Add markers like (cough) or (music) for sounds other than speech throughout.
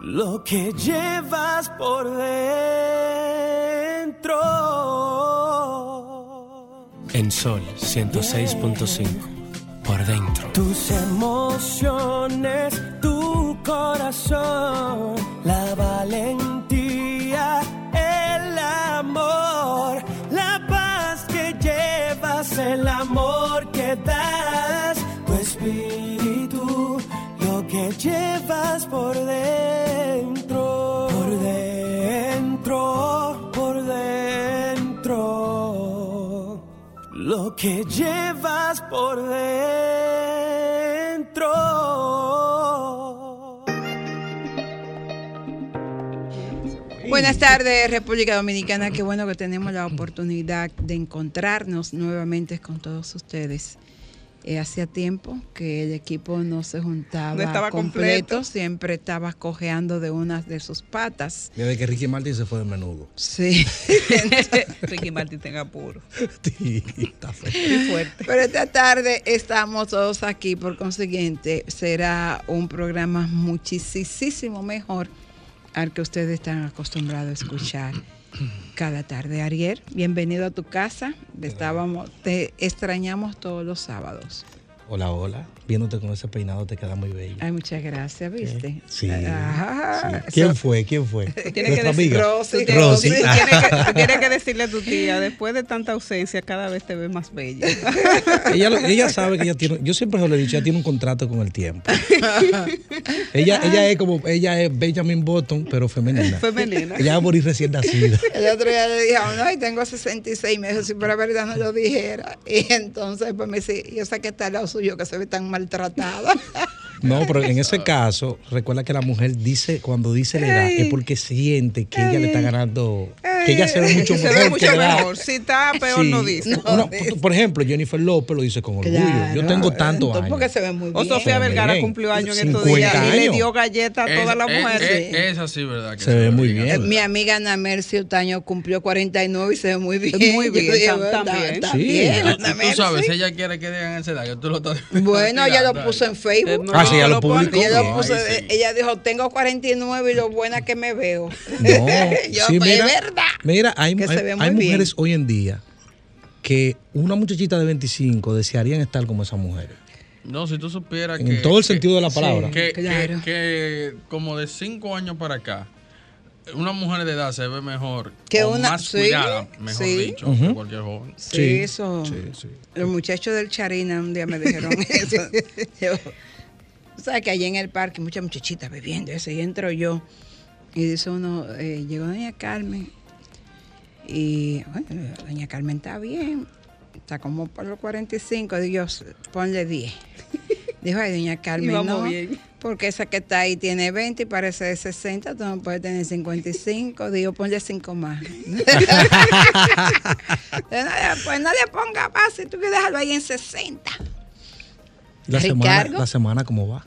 lo que llevas por dentro. En Sol 106.5, por dentro. Tus emociones, que llevas por dentro. Buenas tardes, República Dominicana. Qué bueno que tenemos la oportunidad de encontrarnos nuevamente con todos ustedes. Eh, hacía tiempo que el equipo no se juntaba No estaba completo, completo. siempre estaba cojeando de una de sus patas. Desde que Ricky Martin se fue de menudo. Sí. (laughs) (laughs) Ricky Martin tenga apuro. Sí, está fuerte. Pero esta tarde estamos todos aquí, por consiguiente, será un programa muchísimo mejor al que ustedes están acostumbrados a escuchar cada tarde. Ariel, bienvenido a tu casa. Estábamos, te extrañamos todos los sábados. Hola, hola. Viéndote con ese peinado te queda muy bello. Ay, muchas gracias, ¿viste? Sí. Sí. ¿Quién fue? ¿Quién fue? (laughs) Tienes que Nuestra decir, amiga. Rosy, Rosy. tú (laughs) tienes que, tienes que decirle a tu tía, después de tanta ausencia, cada vez te ves más bella. (laughs) ella, lo- ella sabe que ella tiene, yo siempre se lo he dicho, ella tiene un contrato con el tiempo. ella, ella es como, ella es Benjamin Button, pero femenina. Femenina. Ella va a morir recién nacida. El otro día le dije, no, y tengo 66 meses, si por la verdad no lo dijera. Y entonces, pues me dice, yo sé que está al lado suyo que se ve tan maltratada. (laughs) No, pero en ese caso, recuerda que la mujer dice, cuando dice la edad, es porque siente que ella le está ganando, que ella se ve mucho Se mejor. ve que mucho edad. mejor. Si está peor, Sí. no dice. Por ejemplo, Jennifer López lo dice con orgullo. Yo tengo tantos años. Porque se ve muy O bien. Sofía Bien. Vergara cumplió años en estos 50 días y le años. dio galletas a todas las Es- mujeres. es- es- Esa sí, ¿verdad? que Se ve muy bien. Bien. Mi amiga Ana Mercy Otaño cumplió 49 y se ve muy bien. Muy (laughs) bien, Yo dije, tam- "Está- también". Sí. bien, Tú, Ana tú sabes, Mercy". si ella quiere que digan esa edad, que tú lo estás Bueno, ella lo puso en Facebook. Ah, lo publicó. Ella, lo Ay, puso- sí. ella dijo, tengo 49 y lo buena que me veo. No, (laughs) Yo, sí, pues, mira, es verdad. Mira, hay, que se hay- ve hay muy bien. mujeres hoy en día que una muchachita de 25 desearían estar como esa mujer. No, si tú supieras En que. todo el que- sentido de la palabra. Que, Claro. que, que como de cinco años para acá, una mujer de edad se ve mejor. Que o una- más sí, cuidada, mejor sí. dicho, Ujú. que cualquier joven. Sí, Sí, eso. sí, sí. Los muchachos del Charina un día me dijeron (laughs) eso. Yo, tú sabes que allí en el parque muchas muchachitas bebiendo eso y entro yo y dice uno, eh, llegó doña Carmen y bueno, doña Carmen está bien, está como por los 45, digo, ponle 10. (laughs) Dijo, ay, doña Carmen, no, bien. porque esa que está ahí tiene 20 y parece de 60, tú no puedes tener 55, digo, ponle 5 más. (laughs) pues no le ponga más, si tú quieres dejarlo ahí en 60. La semana, la semana, ¿cómo va?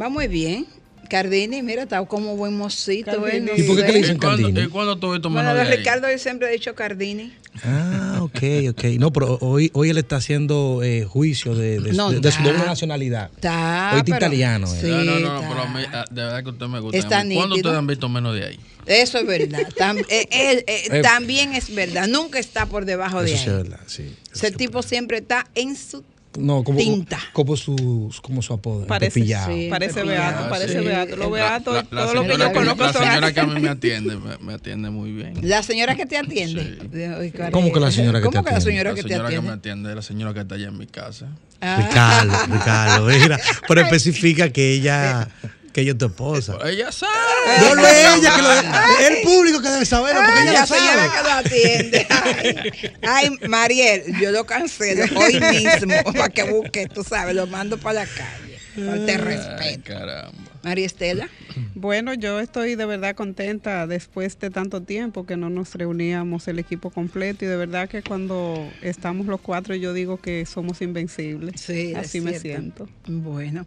Va muy bien. Cardini, mira, está como buen mocito. Cardini. no ¿Y por qué que le dicen ¿Y cuándo, Cardini? ¿Y cuándo Bueno, menos de de ahí? Ricardo yo siempre he dicho Cardini. Ah, ok, ok. No, pero hoy, hoy él está haciendo eh, juicio de, de- No, de- de su doble nacionalidad. Está. Hoy está pero- italiano, eh. Sí, No, no, no, pero a mí, de verdad que usted me gusta. Está ¿Cuándo ustedes han visto menos de ahí? Eso es verdad. Tam- eh, eh, eh, Eh. también es verdad. Nunca está por debajo de sí ahí. es verdad, sí. Ese tipo siempre está en su. No, como, tinta. como su, como su apodo. Parece- sí. Parece beato, parece Sí. beato. Los La- beatos, La, la todo lo que señora yo conozco la señora que a mí me atiende, me, me atiende muy bien. La señora que te atiende. Sí. De- oye, ¿cuál ¿Cómo que la señora que ¿Cómo te que la atiende? señora La que te señora que me atiende? atiende es la señora que está allá en mi casa. Ah. Ricardo, Ricardo, mira. Pero especifica que ella, (laughs) que ella es tu esposa. Ella sabe. No, no es ella que lo (laughs) el público que debe saberlo, porque Ay, ella la lo sabe. que lo atiende. Ay, ay, Mariel, yo lo cancelo hoy mismo (laughs) para que busque, tú sabes, lo mando para la calle. Ay, respeto. caramba. María Estela. Bueno, yo estoy de verdad contenta después de tanto tiempo que no nos reuníamos el equipo completo y de verdad que cuando estamos los cuatro yo digo que somos invencibles. Sí, es Así me siento. Bueno,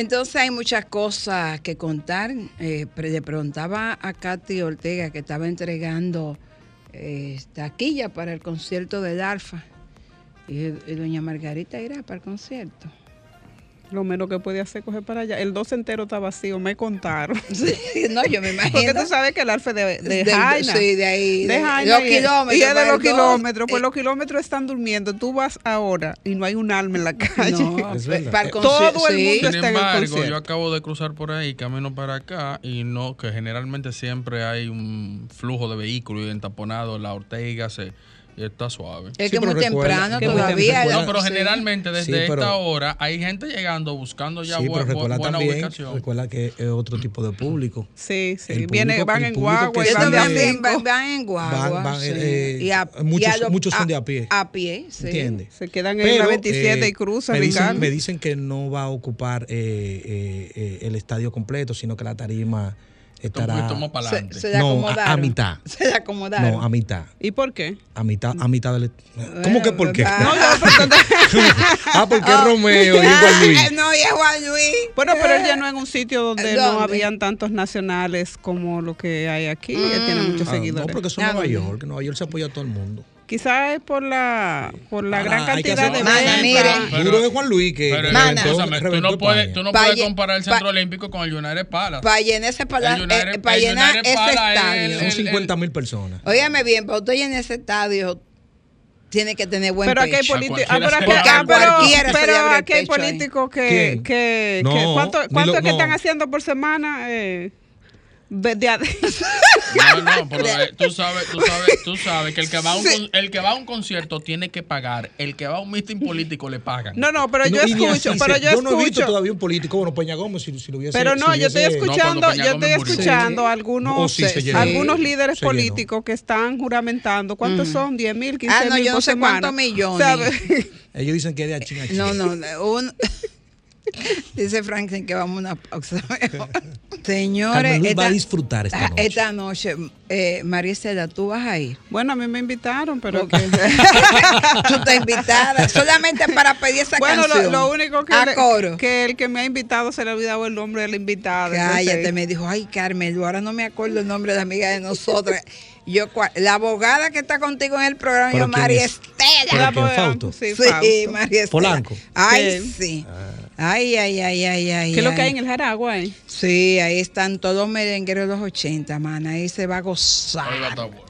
entonces hay muchas cosas que contar. Eh, le preguntaba a Katy Ortega que estaba entregando eh, taquilla para el concierto del Alfa. Y, y doña Margarita irá para el concierto. Lo menos que podía hacer es coger para allá. El 2 entero está vacío, me contaron. (laughs) Sí, no, yo me imagino. Porque tú sabes que el alfa de, de, Del- Jaina. sí, de ahí, De de- Jaina los y es- kilómetros, Y es de para los kilómetros. Pues Eh. los kilómetros están durmiendo. Tú vas ahora y no hay un alma en la calle. No, Es (laughs) verdad. para el Todo el sí. mundo Sin está en el embargo, concierto. yo acabo de cruzar por ahí, camino para acá, y no, que generalmente siempre hay un flujo de vehículos y entaponado en la Ortega, se, y está suave. Es Sí, que pero muy recuerda- temprano que muy todavía. temprano. No, pero generalmente desde Sí, pero- esta hora hay gente llegando buscando ya Sí, bu- pero bu- recuerda buena también, ubicación. recuerda que es otro tipo de público. Sí, sí. El Viene, público- van en público guagua y van también van, van en guagua. Van- van, sí. eh, Y a- muchos- y a lo- muchos son de a pie. A pie, sí. ¿Entiendes? Se quedan en la 27 y cruzan, me dicen, me dicen que no va a ocupar eh, eh, eh, el estadio completo, sino que la tarima estará poquito más para Se, adelante. se le No, a- acomodaron. a mitad. (laughs) Se le acomodaron. no a mitad, ¿Y por qué? a mitad, a mitad del ¿Cómo que por qué? No, pero- (laughs) ah, porque Oh. Romeo y (laughs) Juan Luis. No, y es Juan Luis. Bueno, pero él ya no en un sitio donde no habían tantos nacionales como lo que hay aquí. Él tiene muchos Ah, no, seguidores. porque eso es Nueva. York. Nueva York se apoya a todo el mundo. Quizás es por la por la Ah, gran hay que cantidad de Mana. Pero- Duro de Juan Luis que Pero, que Mana. reventó- tú reventó no puedes, tú no puedes comparar el pa- Centro Olímpico con el United Palace. Para llenar ese pala- El United- eh, para el llenar ese estadio. el- Son el- 50 mil personas. Óyame bien, para usted llenar ese estadio, tiene que tener buen Pero aquí hay pecho. políticos. A Ah, pero aquí, ah, pero- pero aquí hay políticos que, ¿Quién? que, No, que- ¿cuánto, cuánto lo- es que no. están haciendo por semana? Eh, (laughs) No, no, (laughs) pero eh, tú sabes, tú sabes, tú sabes que el que va a un con- el que va a un concierto tiene que pagar, el que va a un meeting político le pagan. no, no, pero No, yo escucho, pero se- yo no he visto todavía un político, bueno, Peña Gómez, si, si lo hubiese Pero no, si yo estoy hubiese- escuchando, Peña yo estoy escuchando Sí. algunos, sí, se llenó. algunos líderes políticos que están juramentando. ¿Cuántos son? ¿10 mil, 15 Ah, no, mil yo no sé cuántos millones. ¿Sabes? Ellos dicen que es de achín a achín. No, no, un- (laughs) (laughs) dice Franklin que vamos a una pausa. (laughs) Señores, Carmen Luz va a esta- disfrutar esta ah, noche. esta noche, eh, María Estela, tú vas a ir. Bueno, a mí me invitaron, pero Porque (laughs) tú estás invitada solamente para pedir esa Bueno, lo, canción. lo único que, a le- coro. que el que me ha invitado se le ha olvidado el nombre de la invitada. Cállate, entonces- me dijo, ay Carmen, ahora no me acuerdo el nombre de la amiga de nosotras. Yo, la abogada que está contigo en el programa, ¿Pero yo, María es? Estela. ¿Pero La quién, Fausto? Sí, Sí. María Estela. Polanco. Ay, Sí. sí. Ay, ay, ay, ay, ay. ¿Qué es lo que ay. hay en el Jaragua? eh? Sí, ahí están todos los merengueros de los 80, man. Ahí se va a gozar. Ahí va a estar bueno.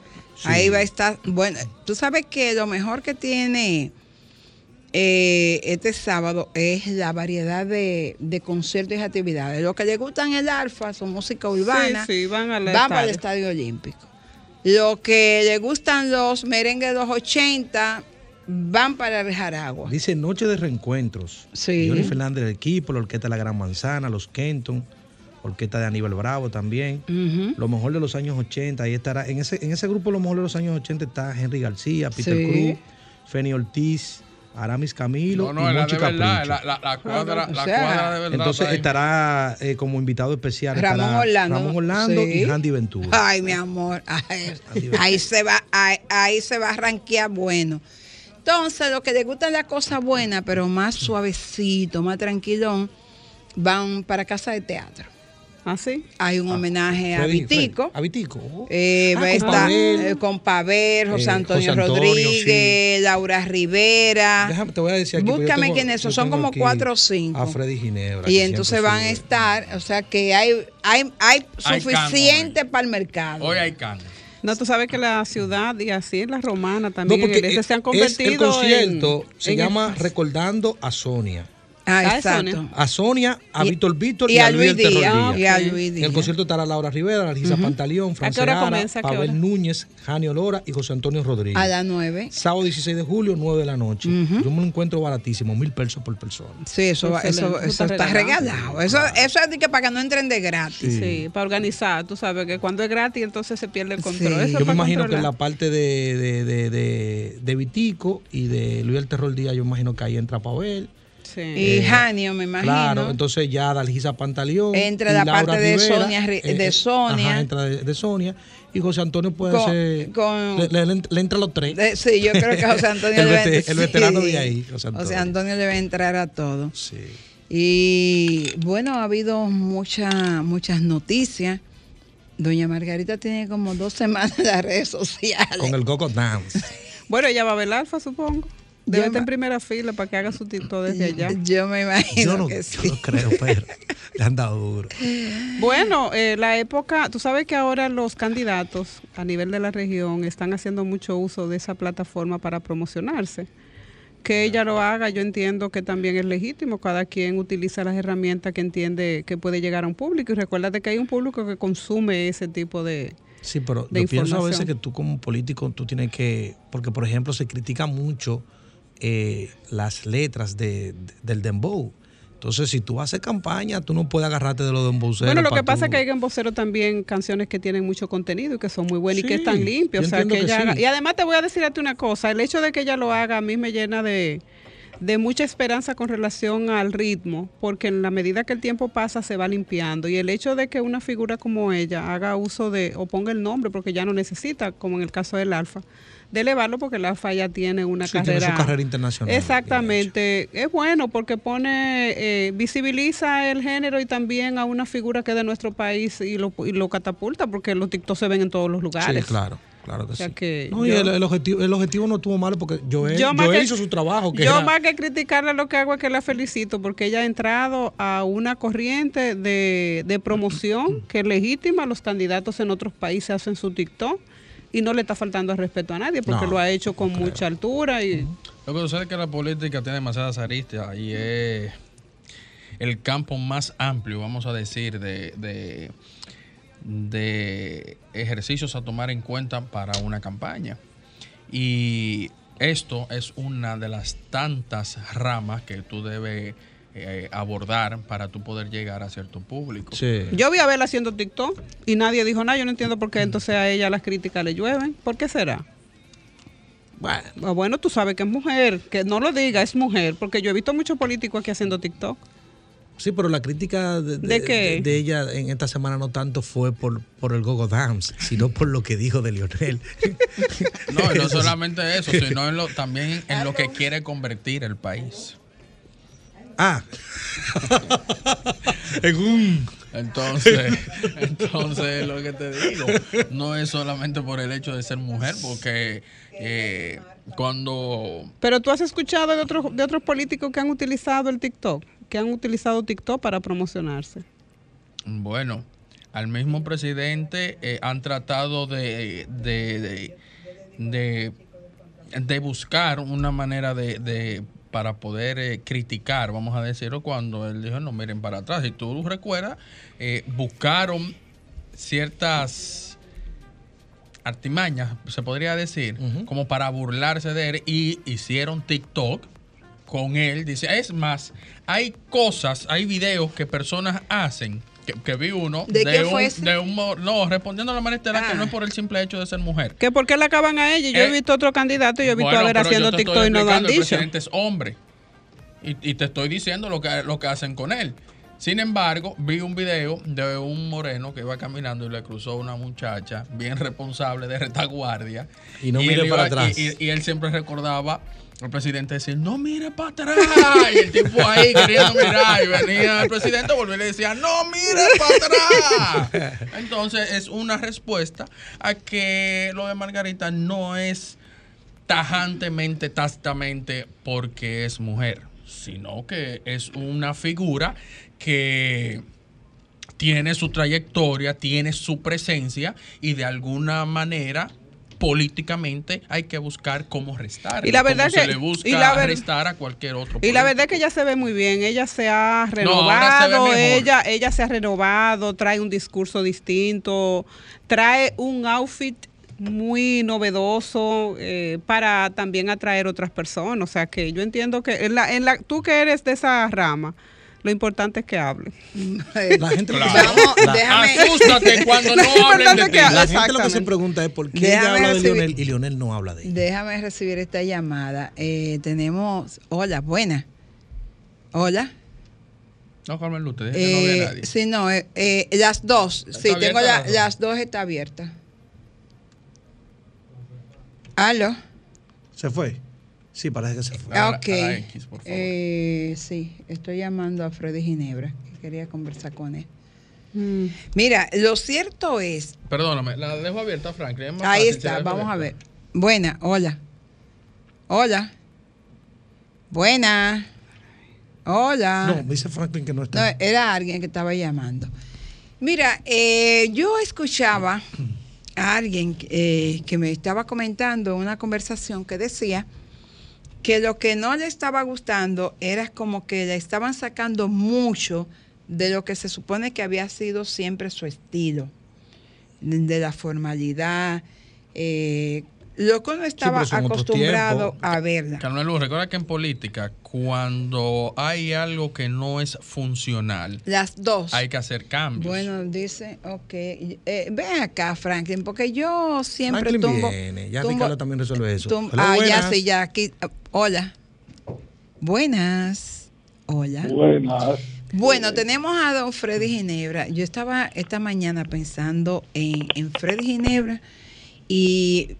Ahí va a estar. Bueno, tú sabes que lo mejor que tiene eh, este sábado es la variedad de, de conciertos y actividades. Los que le gustan el alfa son música urbana. Sí, sí, van al van para el estadio. Estadio Olímpico. Los que le gustan los merengues de los 80 van para el Jaragua. Dice Noche de Reencuentros. Sí. Johnny Fernández del equipo, la Orquesta de la Gran Manzana, los Kenton, Orquesta de Aníbal Bravo también. Lo mejor de los años 80, ahí estará. En ese, en ese grupo, lo mejor de los años 80 está Henry García, Peter Sí. Cruz, Feni Ortiz, Aramis Camilo No, no, y la Monchi de verdad, Capricho. la, la, la cuadra, O la cuadra de verdad. Entonces estará eh, como invitado especial Ramón Orlando. Ramón Orlando Sí. y Handy Ventura. Ay, mi amor. Ay, ahí se va, ahí, ahí se va a ranquear bueno. Entonces, los que les gustan las cosas buenas, pero más suavecito, más tranquilón, van para casa de teatro. ¿Ah, sí? Hay un homenaje a Freddy- Vitico. Freddy- A Vitico. oh. Eh, Ah, va a con estar Pavel. eh, con Pavel, José Eh, Antonio José Antonio, Rodríguez, Laura Rivera. Déjame, te voy a decir aquí. Búscame tengo- quiénes son, son como cuatro o cinco. A Freddy Ginebra. Y entonces van a estar, o sea que hay, hay, hay Hay suficiente para el mercado. Hoy hay carne. No, tú sabes que la ciudad y así en la romana también No, porque en el este se han es- convertido el concierto en- se en llama. Recordando a Sonia. Ah, Ah, exacto. A Sonia, a Y- Víctor Víctor y y, a a Luis Luis del Terror Díaz. Díaz. Y a. Luis En el Díaz. concierto estará Laura Rivera, Larisa Pantaleón, Fran ¿A qué hora Segarra, comienza? ¿A qué Pavel? Núñez, Jani Olora y José Antonio Rodríguez. A las nueve. Sábado 16 de julio, 9 de la noche. Yo me lo encuentro baratísimo, mil pesos por persona. Sí, eso, va- eso, eso Está regalado. Eso, eso es de que para que no entren de gratis. Sí. para organizar. Tú sabes que cuando es gratis entonces se pierde el control. Sí. Eso Yo me imagino que en la parte de, de, de, de, de Vitico y de Luis del Terror Díaz, yo imagino que ahí entra Pavel. Sí. Y Eh, Janio, me imagino. Claro, entonces ya Dalgisa Pantaleón. Entra la Laura parte de Rivera, Sonia Ri- de Sonia. Ajá, entra de, de Sonia. Y José Antonio puede Con- ser. con- le, le- le- le entra a los tres. De- sí, yo creo que José Antonio (laughs) El debe vete- el veterano sí. de ahí, José Antonio. Antonio debe entrar a todo. Sí. Y bueno, ha habido mucha, muchas noticias. Doña Margarita tiene como dos semanas en las redes sociales. Con el Gogo Dance. (laughs) Bueno, ella va a ver el alfa, supongo. Vete me- en primera fila para que haga su TikTok desde allá. (laughs) Yo me imagino Yo no, que yo no creo, pero le han dado duro. Bueno, eh, la época, tú sabes que ahora los candidatos a nivel de la región están haciendo mucho uso de esa plataforma para promocionarse. Que ella lo haga, yo entiendo que también es legítimo. Cada quien utiliza las herramientas que entiende que puede llegar a un público. Y recuérdate que hay un público que consume ese tipo de... Sí, pero de yo pienso a veces que tú como político, tú tienes que, porque por ejemplo se critica mucho eh, las letras de, de- del dembow. Entonces, si tú haces campaña, tú no puedes agarrarte de los dembowceros. Bueno, lo que pasa tú- es que hay en vocero también canciones que tienen mucho contenido y que son muy buenas y que están limpias. yo O sea, que que ella sí. haga- Y además te voy a decir a ti una cosa, el hecho de que ella lo haga a mí me llena de, de mucha esperanza con relación al ritmo, porque en la medida que el tiempo pasa se va limpiando. Y el hecho de que una figura como ella haga uso de, o ponga el nombre, porque ya no necesita, como en el caso del Alfa, de elevarlo porque el Alfa ya tiene una Sí, tiene carrera. su carrera internacional, Exactamente. Es bueno porque pone, eh, visibiliza el género y también a una figura que es de nuestro país y lo, y lo catapulta porque los TikTok se ven en todos los lugares. Sí, claro, claro que O sea sí. que No, y el, el objetivo, el objetivo no estuvo malo porque Joel, Yo Joel que- hizo su trabajo. Que Yo era- más que criticarle lo que hago es que la felicito porque ella ha entrado a una corriente de, de promoción (coughs) que es legítima. Los candidatos en otros países hacen su TikTok y no le está faltando el respeto a nadie porque No, lo ha hecho con mucha altura y Lo que sucede es que la política tiene demasiadas aristas y es el campo más amplio, vamos a decir, de, de, de ejercicios a tomar en cuenta para una campaña. Y esto es una de las tantas ramas que tú debes eh, abordar para tú poder llegar a cierto público. Sí. Yo vi a verla haciendo TikTok y nadie dijo nada. Yo no entiendo por qué entonces a ella las críticas le llueven. ¿Por qué será? Bueno, Ah, Bueno, tú sabes que es mujer, que no lo diga, es mujer, porque yo he visto muchos políticos aquí haciendo TikTok. Sí, pero la crítica de, ¿De qué? de ella en esta semana no tanto fue por, por el Gogo Dance, sino por lo que dijo de Lionel. (laughs) No, y no solamente eso, sino en lo, también en lo que quiere convertir el país. Ah. (laughs) en un. Entonces, entonces lo que te digo, no es solamente por el hecho de ser mujer, porque eh, cuando Pero tú has escuchado de otros, de otros políticos que han utilizado el TikTok, que han utilizado TikTok para promocionarse. Bueno, al mismo presidente eh, han tratado de, de, de, de- de buscar una manera de, de- para poder eh, criticar, vamos a decirlo, cuando él dijo, no miren para atrás. Si tú recuerdas, eh, buscaron ciertas artimañas, se podría decir, como para burlarse de él y hicieron TikTok con él. Dice, es más, hay cosas, hay videos que personas hacen. Que, que vi uno ¿De qué un, fue ese? de un no respondiendo a la manera estelar que Ah. no es por el simple hecho de ser mujer ¿Que por qué la acaban a ella? Yo he Eh, visto otro candidato y yo he visto Bueno, a ver haciendo TikTok y no lo han explicando, El dicho. presidente es hombre. Y, y te estoy diciendo lo que, lo que hacen con él. Sin embargo, vi un video de un moreno que iba caminando y le cruzó una muchacha bien responsable de retaguardia. Y no mire iba- para atrás. Y, y- y él siempre recordaba al presidente decir, no mire para atrás. Y el tipo ahí queriendo mirar. Y venía el presidente, volvió y le decía, no mire para atrás. Entonces es una respuesta a que lo de Margarita no es tajantemente, tácitamente porque es mujer, sino que es una figura que tiene su trayectoria, tiene su presencia y de alguna manera políticamente hay que buscar cómo restar. Y la verdad se que- le busca y la ver- restar a cualquier otro. Y la verdad es que ella se ve muy bien, ella se ha se renovado, ella, ella se ha renovado, trae un discurso distinto, trae un outfit muy novedoso eh, para también atraer otras personas. O sea que yo entiendo que en la, en la, tú que eres de esa rama, lo importante es que hable. (laughs) La gente, lo que Claro. Vamos, la- déjame, Asústate cuando no hablen de ti. que- la gente lo que se pregunta es por qué Déjame ella habla de Lionel y Lionel no habla de ella. déjame recibir esta llamada. Eh, tenemos, hola, buena. Hola. No, Carmen Luz, te dije que no había Eh, nadie. sí, no, eh, eh, las dos. ¿Está Sí, tengo abierta la- las dos? las dos está abiertas. ¿Aló? ¿Se fue? Sí, parece que se fue. A la- ok. a la X, por favor. Eh, sí, estoy llamando a Freddy Ginebra, que quería conversar con él. Mira, lo cierto es, Perdóname, la dejo abierta, Franklin. es más ahí está, vamos a ver. Buena, hola. Hola. Buena. Hola. No, me dice Franklin que no No, está. era alguien que estaba llamando. Mira, eh, yo escuchaba a alguien eh, que me estaba comentando una conversación que decía que lo que no le estaba gustando era como que le estaban sacando mucho de lo que se supone que había sido siempre su estilo, de, la formalidad, eh, lo que uno estaba otros acostumbrado tiempos. a verla. Carmen Luz, recuerda que en política, cuando hay algo que no es funcional, Las dos. hay que hacer cambios. Bueno, dice, ok. Eh, ven acá, Franklin, porque yo siempre Franklin tumbo. viene, ya tumbo- Ricardo también resuelve eso. tum- Hola, ah, ya sí, ya aquí. hola. Buenas. Hola. Buenas. Bueno, tenemos a don Freddy Ginebra. Yo estaba esta mañana pensando en, en Freddy Ginebra y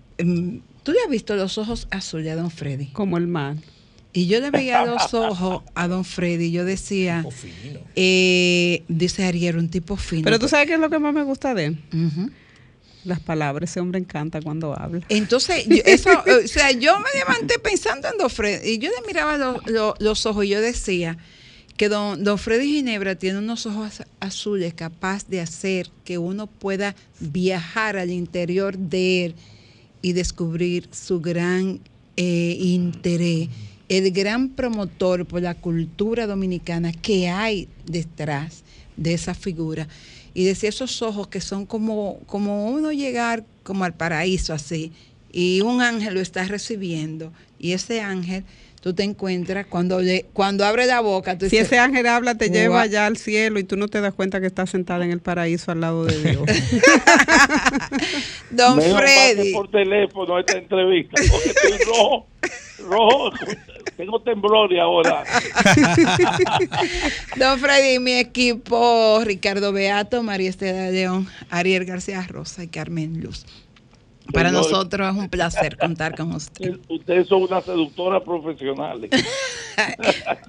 tú le has visto los ojos azules a don Freddy. Como el mar. Y yo le veía los ojos a don Freddy y yo decía, fino. eh, dice Ariel, un tipo fino. Pero tú sabes qué es lo que más me gusta de él. Las palabras. Ese hombre encanta cuando habla. Entonces, yo, eso, o sea, yo me levanté pensando en Don Freddy y yo le miraba lo- lo- los ojos y yo decía que don, don Freddy Ginebra tiene unos ojos az- azules capaz de hacer que uno pueda viajar al interior de él y descubrir su gran eh, interés, el gran promotor por la cultura dominicana que hay detrás de esa figura. Y decía esos ojos que son como, como uno llegar como al paraíso así, y un ángel lo está recibiendo, y ese ángel tú te encuentras cuando, cuando abre la boca, tú Si dices, ese ángel habla, te lleva allá al cielo y tú no te das cuenta que estás sentada en el paraíso al lado de Dios. (laughs) Don Me Freddy. por teléfono esta entrevista, porque estoy rojo, rojo, tengo temblores ahora. (laughs) Don Freddy, mi equipo, Ricardo Beato, María Estela León, Ariel García Rosa y Carmen Luz. Para Señores. nosotros es un placer contar con usted. Ustedes son una seductora profesional. (laughs)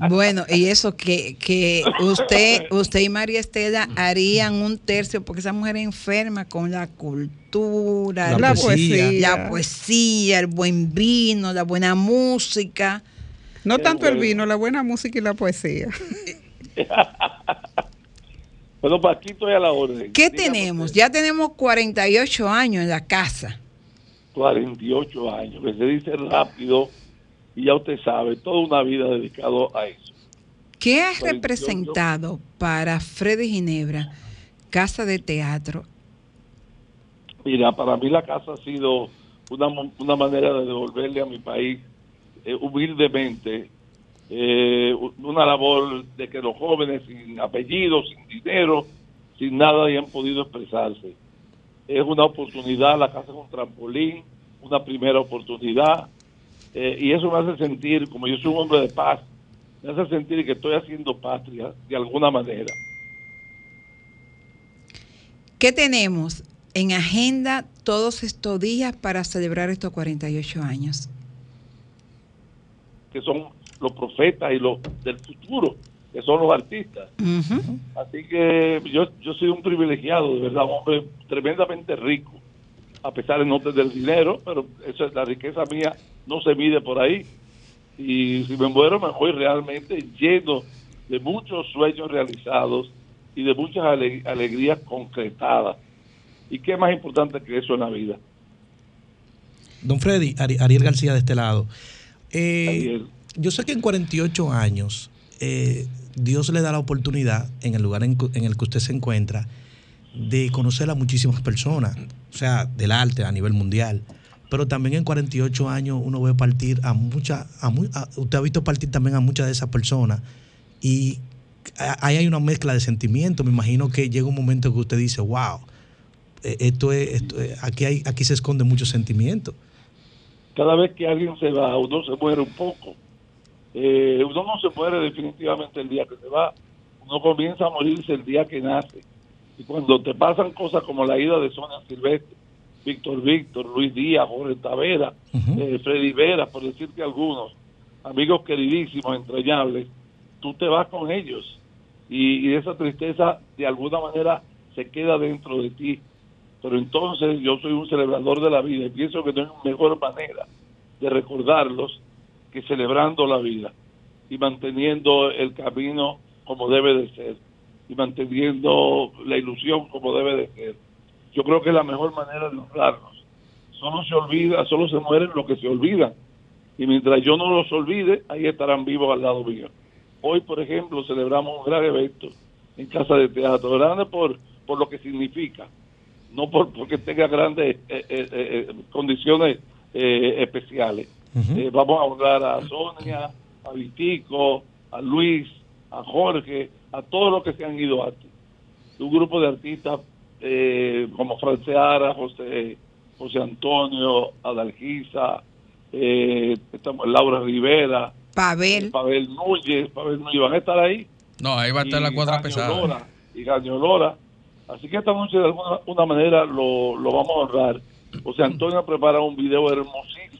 Bueno, y eso que, que usted, usted y María Estela harían un tercio, porque esa mujer es enferma con la cultura, La la poesía. poesía. la poesía, el buen vino, la buena música. No Qué tanto el vino, la buena música y la poesía. (laughs) Bueno, estoy a la orden. ¿Qué Dígame tenemos? usted. Ya tenemos 48 años en la casa. 48 años, que se dice rápido y ya usted sabe, toda una vida dedicado a eso. ¿Qué ha 48. representado para Freddy Ginebra Casa de Teatro? Mira, para mí la casa ha sido una, una manera de devolverle a mi país eh, humildemente eh, una labor de que los jóvenes sin apellido, sin dinero, sin nada hayan podido expresarse. Es una oportunidad, la casa es un trampolín, una primera oportunidad, eh, y eso me hace sentir, como yo soy un hombre de paz, me hace sentir que estoy haciendo patria de alguna manera. ¿Qué tenemos en agenda todos estos días para celebrar estos 48 años? que son los profetas y los del futuro, que son los artistas. Así que yo, yo soy un privilegiado, de verdad, un hombre tremendamente rico, a pesar de no tener dinero, pero eso es la riqueza mía, no se mide por ahí. Y si me muero, me voy realmente lleno de muchos sueños realizados y de muchas ale- alegrías concretadas. ¿Y qué más importante que eso en la vida? Don Freddy, Ari- Ariel García de este lado. Eh, yo sé que en 48 años eh, Dios le da la oportunidad, en el lugar en, en el que usted se encuentra, de conocer a muchísimas personas, o sea, del arte a nivel mundial. Pero también en 48 años uno ve partir a muchas, a a- usted ha visto partir también a muchas de esas personas y ahí hay una mezcla de sentimientos. Me imagino que llega un momento que usted dice, wow, eh, esto es, esto es- aquí, hay, aquí se esconden muchos sentimientos. cada vez que alguien se va, uno se muere un poco. Eh, uno no se muere definitivamente el día que se va, uno comienza a morirse el día que nace. Y cuando te pasan cosas como la ida de Sonia Silvestre, Víctor Víctor, Luis Díaz, Jorge Tavera, eh, Freddy Vera, por decirte algunos, amigos queridísimos, entrañables, tú te vas con ellos. Y, y esa tristeza de alguna manera se queda dentro de ti. Pero entonces yo soy un celebrador de la vida y pienso que no hay mejor manera de recordarlos que celebrando la vida. y manteniendo el camino como debe de ser y manteniendo la ilusión como debe de ser. Yo creo que es la mejor manera de honrarnos. Solo se olvida, solo se mueren los que se olvidan. Y mientras yo no los olvide, ahí estarán vivos al lado mío. Hoy, por ejemplo, celebramos un gran evento en Casa de Teatro, grande por, por lo que significa, no por porque tenga grandes eh, eh, eh, condiciones especiales. Vamos a honrar a Sonia, a Vitico, a Luis, a Jorge, a todos los que se han ido antes. Un grupo de artistas eh, como Franceara, José, José Antonio, Adalgisa, eh, Laura Rivera, Pavel, Pavel Núñez, Pavel Núñez, van a estar ahí. No, ahí va a estar la cuadra pesada. y Gaño Lora. Así que esta noche de alguna manera lo, lo vamos a honrar. José Antonio prepara un video hermosísimo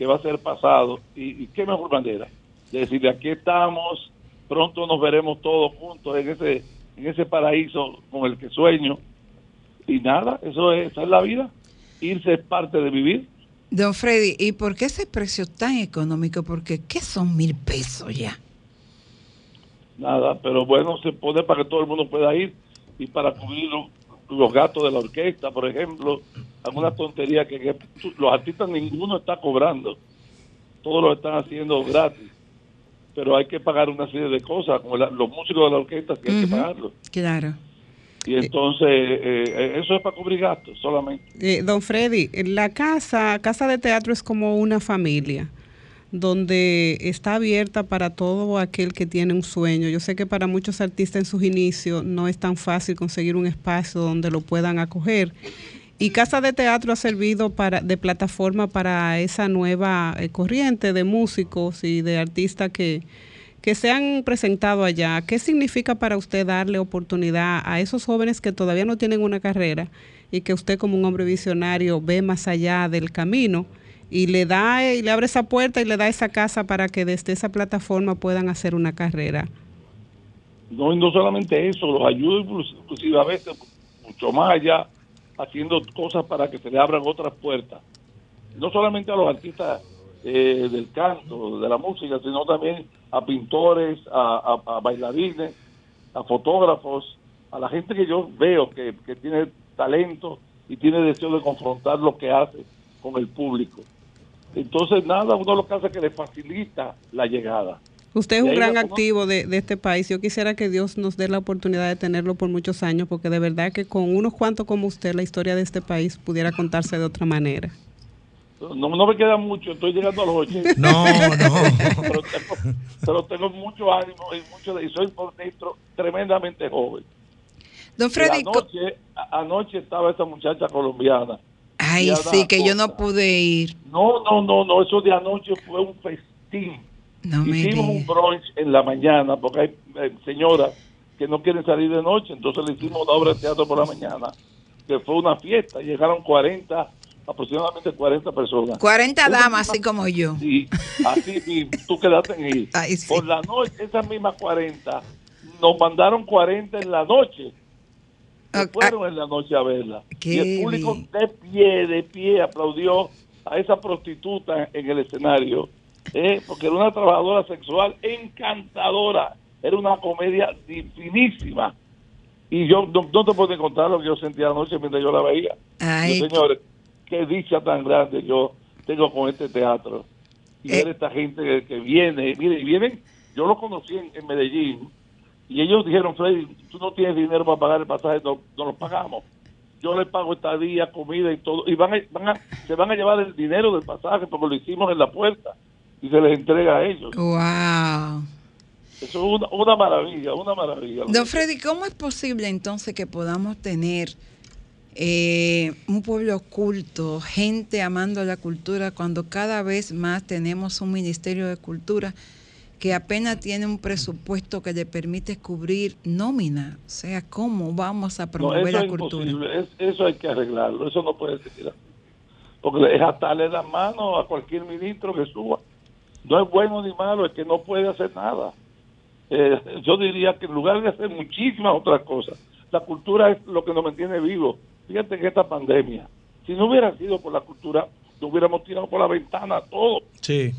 que va a ser pasado. Y, y qué mejor manera de decirle, aquí estamos, pronto nos veremos todos juntos en ese, en ese paraíso con el que sueño. Y nada, eso es, esa es la vida. Irse es parte de vivir. Don Freddy, ¿y por qué ese precio tan económico? Porque ¿qué son mil pesos ya? Nada, pero bueno, se pone para que todo el mundo pueda ir y para cubrir los, gastos de la orquesta, por ejemplo, alguna tontería que, que los artistas ninguno está cobrando, todos lo están haciendo gratis pero hay que pagar una serie de cosas, como los músicos de la orquesta que hay que pagarlo. Claro. Y entonces, eh, eh, eso es para cubrir gastos solamente. Eh, don Freddy, la casa, casa de teatro es como una familia donde está abierta para todo aquel que tiene un sueño. Yo sé que para muchos artistas en sus inicios no es tan fácil conseguir un espacio donde lo puedan acoger. Y Casa de Teatro ha servido para, de plataforma para esa nueva eh, corriente de músicos y de artistas que, que se han presentado allá. ¿Qué significa para usted darle oportunidad a esos jóvenes que todavía no tienen una carrera y que usted como un hombre visionario ve más allá del camino y le da y le abre esa puerta y le da esa casa para que desde esa plataforma puedan hacer una carrera? No, y no solamente eso, los ayuda inclusive a veces mucho más allá haciendo cosas para que se le abran otras puertas. No solamente a los artistas eh, del canto, de la música, sino también a pintores, a, bailarines, a fotógrafos, a la gente que yo veo que, que tiene talento y tiene deseo de confrontar lo que hace con el público. Entonces, nada, uno lo que hace es que le facilita la llegada. Usted es un gran activo de, este país. Yo quisiera que Dios nos dé la oportunidad de tenerlo por muchos años, porque de verdad que con unos cuantos como usted, la historia de este país pudiera contarse de otra manera. No, no me queda mucho, estoy llegando a los 80. No, no. (laughs) pero, tengo, mucho ánimo y, mucho, y soy por dentro tremendamente joven. Don Freddy. Anoche, anoche estaba esa muchacha colombiana. Ay, sí, que yo no pude ir. No, no, no, no, eso de anoche fue un festín Hicimos un brunch en la mañana porque hay señoras que no quieren salir de noche, entonces le hicimos una obra de teatro por la mañana, que fue una fiesta, llegaron 40, aproximadamente 40 personas. 40 damas, así como yo. Sí, así tú quedaste en ir. (laughs) Por la noche, esas mismas 40, nos mandaron 40 en la noche. Fueron en la noche a verla. y el público de pie, de pie, aplaudió a esa prostituta en el escenario eh, porque era una trabajadora sexual encantadora, era una comedia finísima. Y yo no, te puedo contar lo que yo sentía anoche mientras yo la veía. Ay, señores, qué dicha tan grande yo tengo con este teatro. Y ver eh. esta gente que, viene, mire, y vienen, yo lo conocí en, Medellín, y ellos dijeron, Freddy, tú no tienes dinero para pagar el pasaje, no, no lo pagamos yo les pago estadía, comida y todo, y van, van se van a llevar el dinero del pasaje porque lo hicimos en la puerta y se les entrega a ellos. ¡Wow! Eso es una, maravilla, una maravilla. Don Freddy, ¿cómo es posible entonces que podamos tener eh, un pueblo oculto, gente amando la cultura, cuando cada vez más tenemos un Ministerio de Cultura que apenas tiene un presupuesto que le permite cubrir nómina? O sea, ¿cómo vamos a promover la cultura? eso hay que arreglarlo, eso no puede ser así. Porque es atarle la mano a cualquier ministro que suba no es bueno ni malo, es que no puede hacer nada. Eh, yo diría que en lugar de hacer muchísimas otras cosas, la cultura es lo que nos mantiene vivos. Fíjate que esta pandemia, si no hubiera sido por la cultura, nos hubiéramos tirado por la ventana todo. Sí.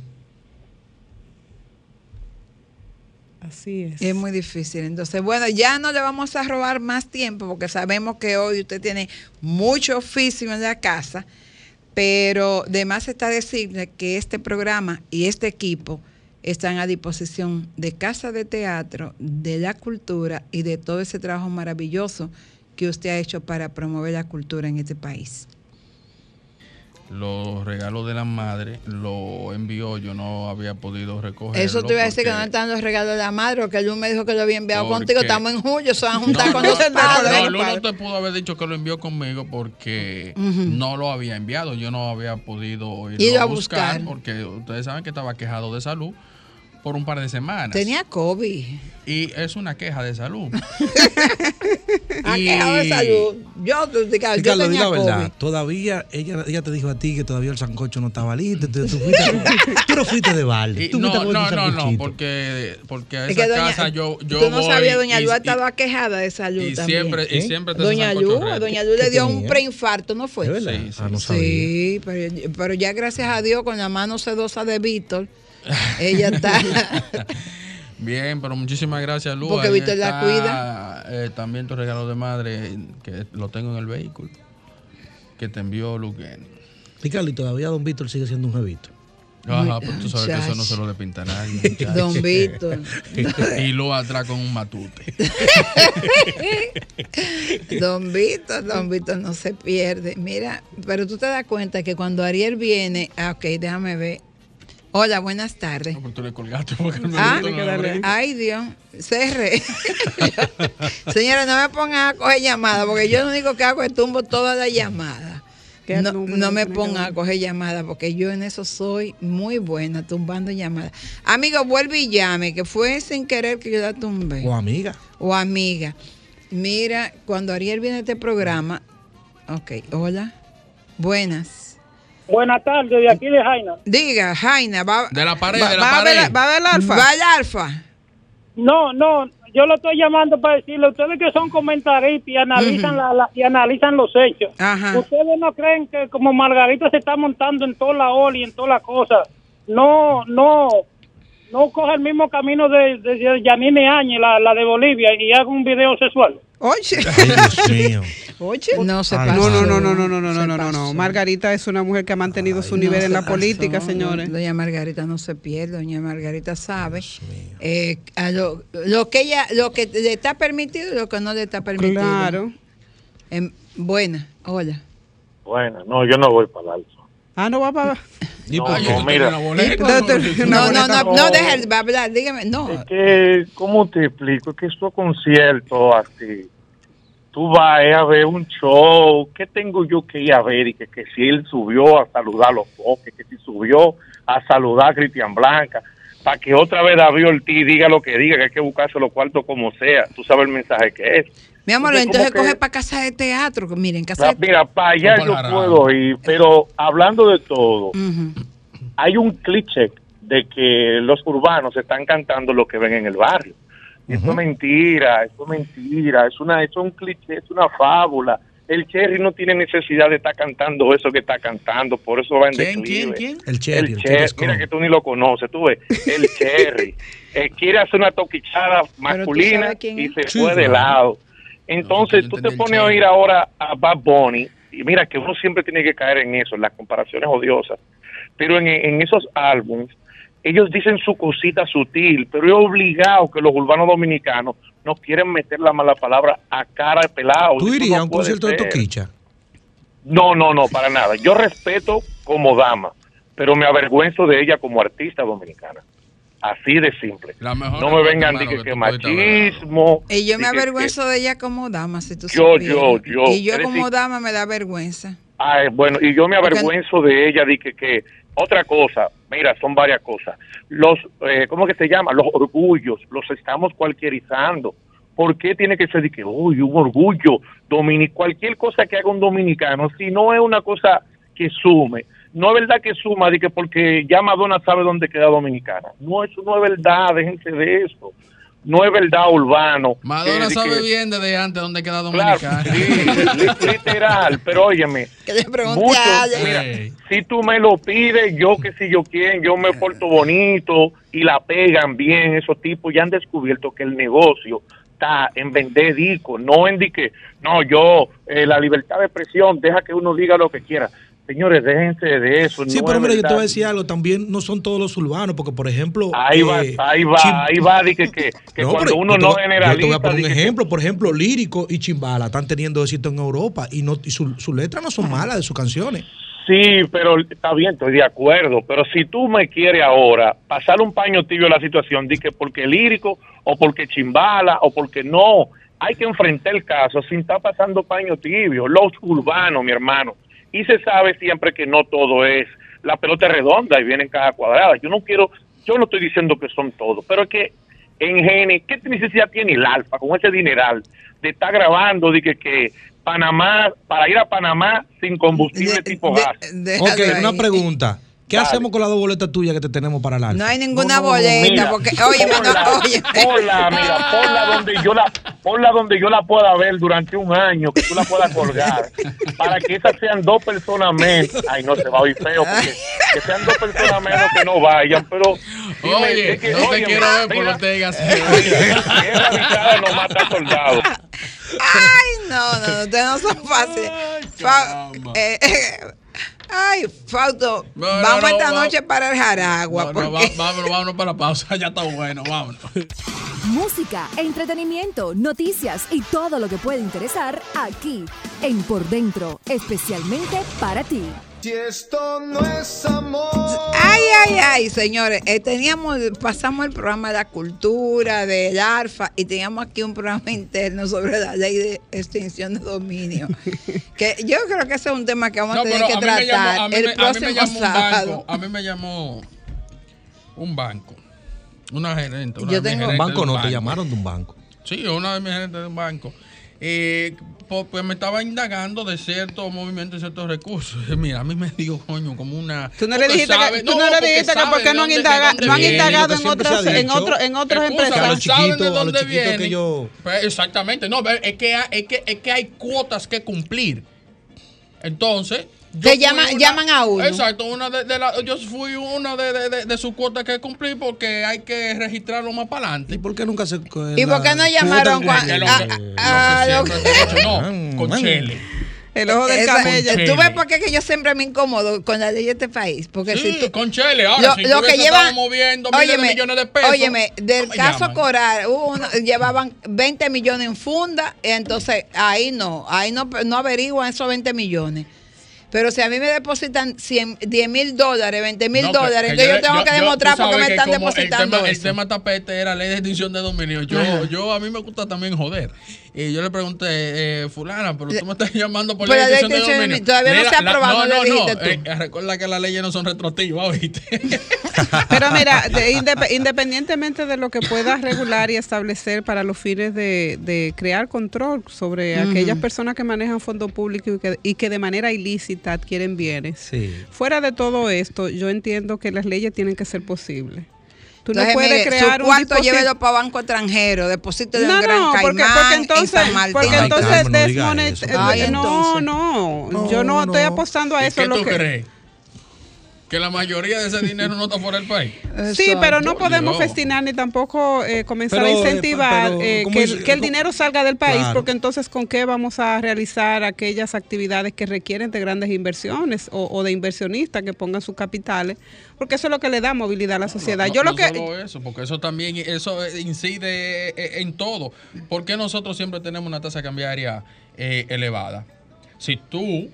Así es. Es muy difícil. Entonces, bueno, ya no le vamos a robar más tiempo porque sabemos que hoy usted tiene mucho oficio en la casa, pero de más está decirle que este programa y este equipo están a disposición de Casa de Teatro, de la cultura y de todo ese trabajo maravilloso que usted ha hecho para promover la cultura en este país. Los regalos de la madre lo envió, yo no había podido recoger. Eso te iba a decir que no están los regalos de la madre, que Luz me dijo que lo había enviado Porque- contigo, estamos en julio, se van a juntar No, con los padres. no, Lu no te pudo haber dicho que lo envió conmigo porque no lo había enviado. Yo no había podido irlo Ir a a buscar, buscar. porque ustedes saben que estaba quejado de salud por un par de semanas. Tenía COVID. Y es una queja de salud. (laughs) Ah, Y- quejado de salud. Yo, yo, yo di tenía verdad, todavía ella, ella te dijo a ti que todavía el sancocho no estaba listo. Tú, tú fuiste, (laughs) tú no fuiste de balde. Y tú no, no, no, no, porque, porque a Es esa que doña, casa yo, yo tú no voy sabías, doña y- Lu y- estaba quejada de salud y también. siempre, y ¿Eh? siempre te Doña sancocho Lu, reto. doña Lu le ¿Qué dio un preinfarto, ¿no fue? Sí, sí, ah, no sabía. Sí, pero, pero ya gracias a Dios con la mano sedosa de Víctor, (laughs) ella está. Bien, pero muchísimas gracias, Lu. Porque Víctor la cuida. eh, también tu regalo de madre, que lo tengo en el vehículo, que te envió Luquen. Ricardo, y todavía Don Víctor sigue siendo un jevito. Ajá, pues tú sabes que eso no se lo despinta a nadie. muchacho. Don (laughs) Víctor. y Lu atrás con un matute. (laughs) Don Víctor, Don Víctor no se pierde. Mira, pero tú te das cuenta que cuando Ariel viene, ah, ok, déjame ver. Hola, buenas tardes. No, pero tú le colgaste porque el Ah, ay Dios, cerré. (laughs) Señora, no me pongan a coger llamadas, porque yo lo único que hago es tumbo todas las llamadas. ¿Qué No, me pongan a coger llamadas, porque yo en eso soy muy buena, tumbando llamadas. Amigo, vuelve y llame, que fue sin querer que yo la tumbé. O amiga. O amiga. Mira, cuando Ariel viene a este programa, ok, hola, buenas. Buenas tardes, de aquí de Jaina. Diga, Jaina, va, De la pared, va- de la va a ver pared. la- ¿Va a ver el alfa? Va al alfa. No, no, yo lo estoy llamando para decirle, ustedes que son comentaristas y analizan, la, la- y analizan los hechos. Ajá. Ustedes no creen que como Margarita se está montando en toda la ola y en todas las cosas, no, no, no coja el mismo camino de, de, de Yanine Áñez, la, la de Bolivia, y haga un video sexual. Oye, Ay, Dios (laughs) mío. oye, no se Ay, pasó. No, no, no, no, no, no, no, no, no, no. pasó. Margarita es una mujer que ha mantenido su No nivel en se la pasó, política, no, señores. Doña Margarita no se pierde, doña Margarita sabe eh, a lo, lo que ella, lo que le está permitido y lo que no le está permitido. Claro. Em, buena, hola. Bueno, no, yo no voy para el alto. Ah, no va para. ¿Y No, Ay, no, mira. boleta. No, no, no, no, No. deja, va a hablar, dígame, no. Es que, ¿cómo te explico? Es que estos conciertos así, tú vas a ver un show, ¿qué tengo yo que ir a ver? Y que, que si él subió a saludar a los foques, que si subió a saludar a Cristian Blanca, para que otra vez David Ortiz diga lo que diga, que hay que buscarse los cuartos como sea. Tú sabes el mensaje que es. Mi amor, Entonces, entonces como que- coge para casa de teatro, que miren, casa La- de Mira, para allá No, yo para puedo ir, pero hablando de todo, hay un cliché de que los urbanos están cantando lo que ven en el barrio. Eso es mentira, eso es mentira, es una, eso es un cliché, es una fábula. El Cherry no tiene necesidad de estar cantando eso que está cantando, por eso va en ¿Quién, declive. quién, quién? El Cherry, El el Cherry, mira que tú ni lo conoces, tú ves, el (laughs) Cherry. Eh, quiere hacer una toquichada masculina y se Sí, fue de lado. Entonces yo tú te pones a oír ahora a Bad Bunny y mira que uno siempre tiene que caer en eso, en las comparaciones odiosas. Pero en, en esos álbumes ellos dicen su cosita sutil, pero es obligado que los urbanos dominicanos no quieren meter la mala palabra a cara de pelado. ¿Tú irías no a un concierto de ser. Toquicha? No, no, no, para nada. Yo respeto como dama, pero me avergüenzo de ella como artista dominicana. Así de simple. La mejor No me vengan de que, que machismo. Y yo de me que- avergüenzo de ella como dama, si tú Yo, supieras. yo, yo. Y yo como dama me da vergüenza. Ay, bueno, y yo me Porque- avergüenzo de ella, de que, que otra cosa, mira, son varias cosas. Los, eh, ¿cómo que se llama? Los orgullos, los estamos cualquierizando. ¿Por qué tiene que ser de que, uy, un orgullo dominic Cualquier cosa que haga un dominicano, si no es una cosa que sume, no es verdad que suma de que porque ya Madonna sabe dónde queda Dominicana. No, eso no es verdad, déjense de eso. No es verdad urbano. Madonna Que- sabe que- bien desde antes dónde queda Claro, Dominicana. sí, li- literal, (laughs) pero óyeme, Que mucho, mira, si tú me lo pides, yo que si yo quién, yo me porto bonito y la pegan bien, esos tipos ya han descubierto que el negocio está en vender discos, no en di que, no, yo, eh, la libertad de expresión, deja que uno diga lo que quiera. Señores, déjense de eso. Sí, no pero mira, yo te voy a decir algo, también no son todos los urbanos, porque por ejemplo... Ahí va, eh, ahí va, Chim- ahí va, que, que, (laughs) que No, cuando uno te no generaliza. Yo te voy a poner un que- ejemplo. Por ejemplo, Lírico y Chimbala están teniendo éxito en Europa y no y su- sus letras no son malas de sus canciones. Sí, pero está bien, estoy de acuerdo. Pero si tú me quieres ahora pasar un paño tibio a la situación, di que porque lírico o porque chimbala o porque no, hay que enfrentar el caso sin estar pasando paño tibio. Los urbanos, mi hermano. Y se sabe siempre que no todo es la pelota es redonda y viene en caja cuadrada. Yo no quiero, yo no estoy diciendo que son todos, pero es que en Gene, ¿qué necesidad tiene el Alfa con ese dineral de estar grabando de que, que Panamá, para ir a Panamá sin combustible De- tipo de- gas? déjalo Ok, una pregunta. ¿Qué Dale. hacemos con las dos boletas tuyas que te tenemos para el alfa? No hay ninguna No, no, boleta, mira, porque, oye, ponla, no, oye. ponla, mira, ponla donde yo la, ponla donde yo la pueda ver durante un año, que tú la puedas colgar, para que esas sean dos personas menos. Ay, no se va a oír feo, porque que sean dos personas menos que no vayan, pero dime, Oye, es que, no te quiero ver por lo que digas. no mata soldados. Ay, no, no, ustedes no son fáciles. Eh, eh, ay, Fausto, No, no, vamos no, esta noche para el Jaragua. Porque- va- vámonos, vámonos para la pausa. (laughs) Ya está bueno, vámonos. Música, entretenimiento, noticias y todo lo que puede interesar aquí en Por Dentro, especialmente para ti. Ay, ay, ay, señores, eh, teníamos, pasamos el programa de la cultura, del ARFA, y teníamos aquí un programa interno sobre la ley de extinción de dominio. (laughs) que yo creo que ese es un tema que vamos No, a tener que a tratar llamó, a mí el me, a mí me próximo llamó un sábado. banco. A mí me llamó un banco. Una gerente. Una Yo tengo- gerentes banco no, te llamaron de un banco. Sí, una de mis gerentes de un banco. Eh, pues me estaba indagando de ciertos movimientos y ciertos recursos. (laughs) Mira, a mí me dio coño como una. Tú no le porque dijiste que, no le porque dijiste que de no han, de indaga- no han indagado en ha en otros, en otros Escúchame, A los empresarios. ¿saben de a los dónde que vienen? yo- Pues, exactamente, no, es que, hay- es, que, es que hay cuotas que cumplir. Entonces. Yo Te fui llaman- llaman a uno. Exacto, una de, de la- yo fui una de, de, de, de sus cuotas que cumplir porque hay que registrarlo más para ¿Y adelante. por qué nunca se... ¿Y por qué no llamaron cuando- a- a- lo a- no, con. Chele. El ojo del Esa- camello. ¿Tú ves por qué que yo siempre me incomodo con la ley de este país? Porque Sí, si tú, con Chele. Ahora, lo, si lo tú que llevan, moviendo miles de millones de pesos. óyeme, del caso llaman. Coral, uno- llevaban 20 millones en funda, entonces ahí no, ahí no, no averiguan esos 20 millones. Pero si a mí me depositan 100, 10 mil dólares, 20 mil No, dólares, entonces yo, tengo yo- que yo- demostrar tú porque me están depositando el tema, eso. El tema tapete era ley de extinción de dominio. Yo, Ajá. (laughs) yo a mí me gusta también joder. Y yo le pregunté, eh, fulana, pero tú me estás llamando por Pero la ley extinción de dominio. todavía no se ha la- aprobado, no no, tú. eh, recuerda que las leyes no son retroactivas, ¿viste? (laughs) Pero mira, de- indep- independientemente de lo que puedas regular y establecer para los fines de, de crear control sobre aquellas personas que manejan fondos públicos y que, y que de manera ilícita adquieren bienes, Sí. fuera de todo esto, yo entiendo que las leyes tienen que ser posibles. Tú Entonces, no puedes mire, crear su un cuarto dispositivo- llévelo para banco extranjero, deposite de no, un gran no, porque, caimán porque en entonces, porque Ay, entonces no desmonet- eso, eh, Ay, no, entonces. no, No, yo no, estoy no. apostando a ¿Y eso. ¿Qué lo tú que, crees? Que la mayoría de ese dinero no está fuera del país. (laughs) Sí, pero no podemos festinar ni tampoco eh, comenzar Pero, a eh, incentivar pero, eh, ¿cómo que, dice- el, que el cómo- dinero salga del país, Claro. porque entonces con qué vamos a realizar aquellas actividades que requieren de grandes inversiones o, o de inversionistas que pongan sus capitales, porque eso es lo que le da movilidad a la sociedad. No, Yo lo no que solo eso, porque eso también eso incide en todo. ¿Por qué nosotros siempre tenemos una tasa cambiaria eh, elevada? Si tú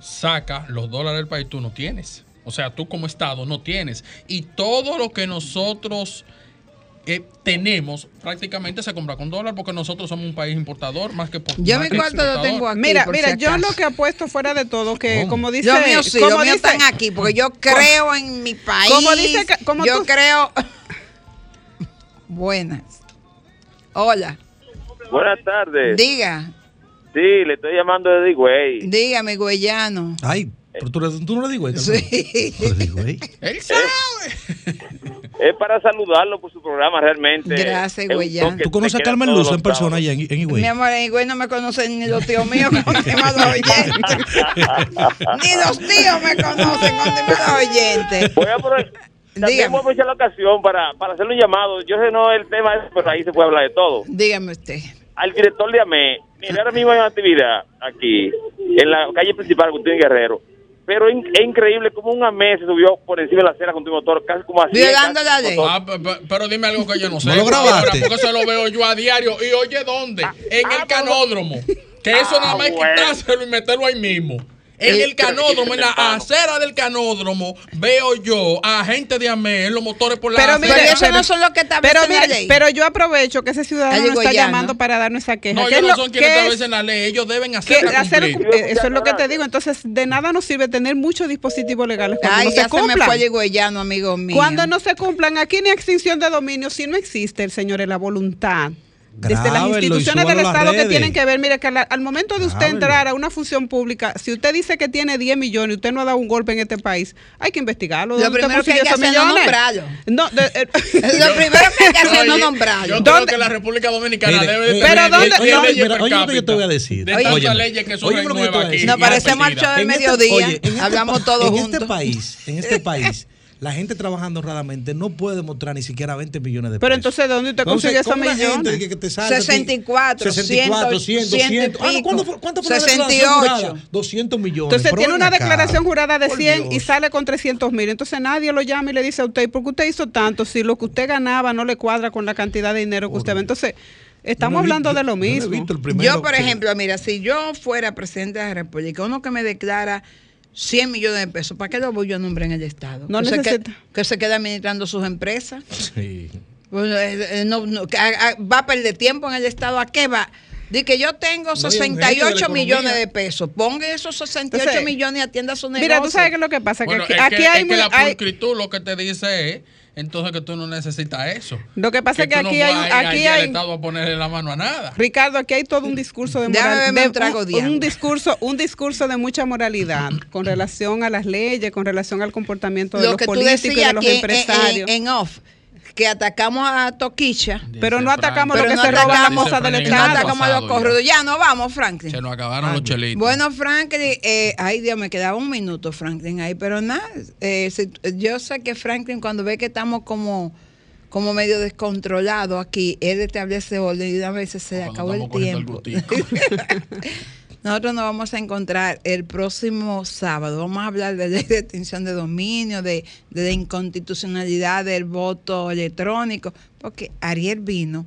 sacas los dólares del país, tú no tienes. O sea, tú como Estado no tienes. Y todo lo que nosotros eh, tenemos prácticamente se compra con dólar porque nosotros somos un país importador más que por Yo más mi cuarto lo exportador. tengo aquí. Mira, por mira, si yo lo que apuesto fuera de todo, que ¿Cómo? como dice... Míos sí, como están aquí, porque yo creo en mi país. Como dice como yo tú- creo. (laughs) Buenas. Hola. Buenas tardes. Diga, Sí, le estoy llamando de Digüey. dígame, güeyano. Ay, pero tú, tú no le digo Sí. Pero digo, ey. Él sabe. es para saludarlo por su programa realmente. Gracias, Es toque ¿Tú conoces a Carmen Luz en persona allá en, en Higüey? Mi amor, en Higüey no me conocen ni los tíos míos con estimados oyentes. (laughs) ni los tíos me conocen con estimados oyentes. Voy a aprovechar, también Dígame. voy a aprovechar la ocasión para, para hacerle un llamado. Yo sé no el tema, es, pero ahí se puede hablar de todo. Dígame usted. Al director de AME, mire, ahora mismo hay una actividad aquí, en la calle principal, Agustín Guerrero. Pero es, es increíble como un AME se subió por encima de la acera con un motor, casi como así. Ley. Ah, pe- pe- pero dime algo que yo no sé. ¿No lo grabaste? Porque se lo veo yo a diario. ¿Y oye dónde? En el canódromo. Que eso nada más hay que bueno. quitárselo y meterlo ahí mismo. En el canódromo, en la acera del canódromo, veo yo a gente de AME en los motores por la Pero acera. mire, Pero eso pero- no son los que Pero, la mire, ley. pero yo aprovecho que ese ciudadano está llamando para darnos esa queja. No, ¿Qué ellos es no son quienes establecen la ley. Ellos deben hacerla hacer- cumplir. eh, eso es lo que te digo. Entonces, de nada nos sirve tener muchos dispositivos legales cuando Ay, no ya se se me cumplan. fue amigo mío. Cuando no se cumplan, aquí ni extinción de dominio, si no existe, el señor, la voluntad. Desde las instituciones del Estado que tienen que ver, mire, que al, al momento de usted entrar a una función pública, si usted dice que tiene 10 millones y usted no ha dado un golpe en este país, hay que investigarlo. Lo ¿Dónde usted primero que hay que hacer no nombrarlo. No, de- eh, (laughs) Lo primero que hay que hacer es no (laughs) Oye, nombrarlo. Yo creo ¿Dónde? que la República Dominicana Mire, debe de oye, tener pero ¿dónde- 10 no, leyes mira, per oye lo que yo te voy a decir. De Oye, tantas leyes que son Oye, lo que yo te voy a nuevas aquí. decir. Nos y parecemos al show del este- mediodía. oye, este Hablamos todos en juntos. este país, en este país, la gente trabajando honradamente no puede demostrar ni siquiera 20 millones de pesos. Pero entonces, ¿de dónde usted consigue esos ¿cómo la gente millones? que- que te salga a ti? 64, 64, 100, 100 y 200. Ah, no. ¿cuánto fue- ¿Cuánto fue la 68. declaración jurada? 200 millones. Entonces tiene una acá. declaración jurada de Por 100 y sale con 300 mil. Entonces nadie lo llama y le dice a usted, ¿por qué usted hizo tanto? Si lo que usted ganaba no le cuadra con la cantidad de dinero que usted ve. Entonces, estamos no hablando de lo no mismo. Yo, por que- ejemplo, mira, si yo fuera presidente de la República, uno que me declara 100 millones de pesos, ¿para qué lo voy yo a nombrar en el Estado? No que, se que, necesita. que se quede administrando sus empresas. Sí. Pues, eh, eh, no, no, que a- a- va a perder tiempo en el Estado. ¿A qué va? Dice que yo tengo No, y un genio de 68 la millones de pesos. Ponga esos 68 Entonces, millones y atienda su negocio. Mira, tú sabes que lo que pasa, que aquí, es hay, es que la muy- hay- pulcritud lo que te dice es entonces que tú no necesitas eso. Lo que pasa es que tú no aquí hay- aquí hay- Estado a ponerle la mano a nada. Ricardo, aquí hay todo un discurso de (laughs) moral, de- un agua. discurso, un discurso de mucha moralidad (coughs) con relación a las leyes, con relación al comportamiento de lo los políticos y de los aquí en, empresarios. en- en off, que atacamos a Toquicha. pero no atacamos lo que no se atacamos- cosas del Dice No Estado. atacamos a los ya. corridos. Ya, no vamos, Franklin. Se nos acabaron los chelitos. Bueno, Franklin, eh, ay Dios, me quedaba un minuto, Franklin, ahí, pero nada, eh, si- yo sé que Franklin cuando ve que estamos como, como medio descontrolados aquí, él establece orden y una vez se le acabó el tiempo. (laughs) Nosotros nos vamos a encontrar el próximo sábado. Vamos a hablar de ley de extinción de dominio, de, de la inconstitucionalidad del voto electrónico, porque Ariel vino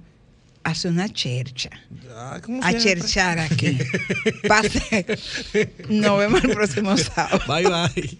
a hacer una chercha Ah, a cherchar aquí. (laughs) Pase. Nos vemos el próximo sábado. Bye, bye.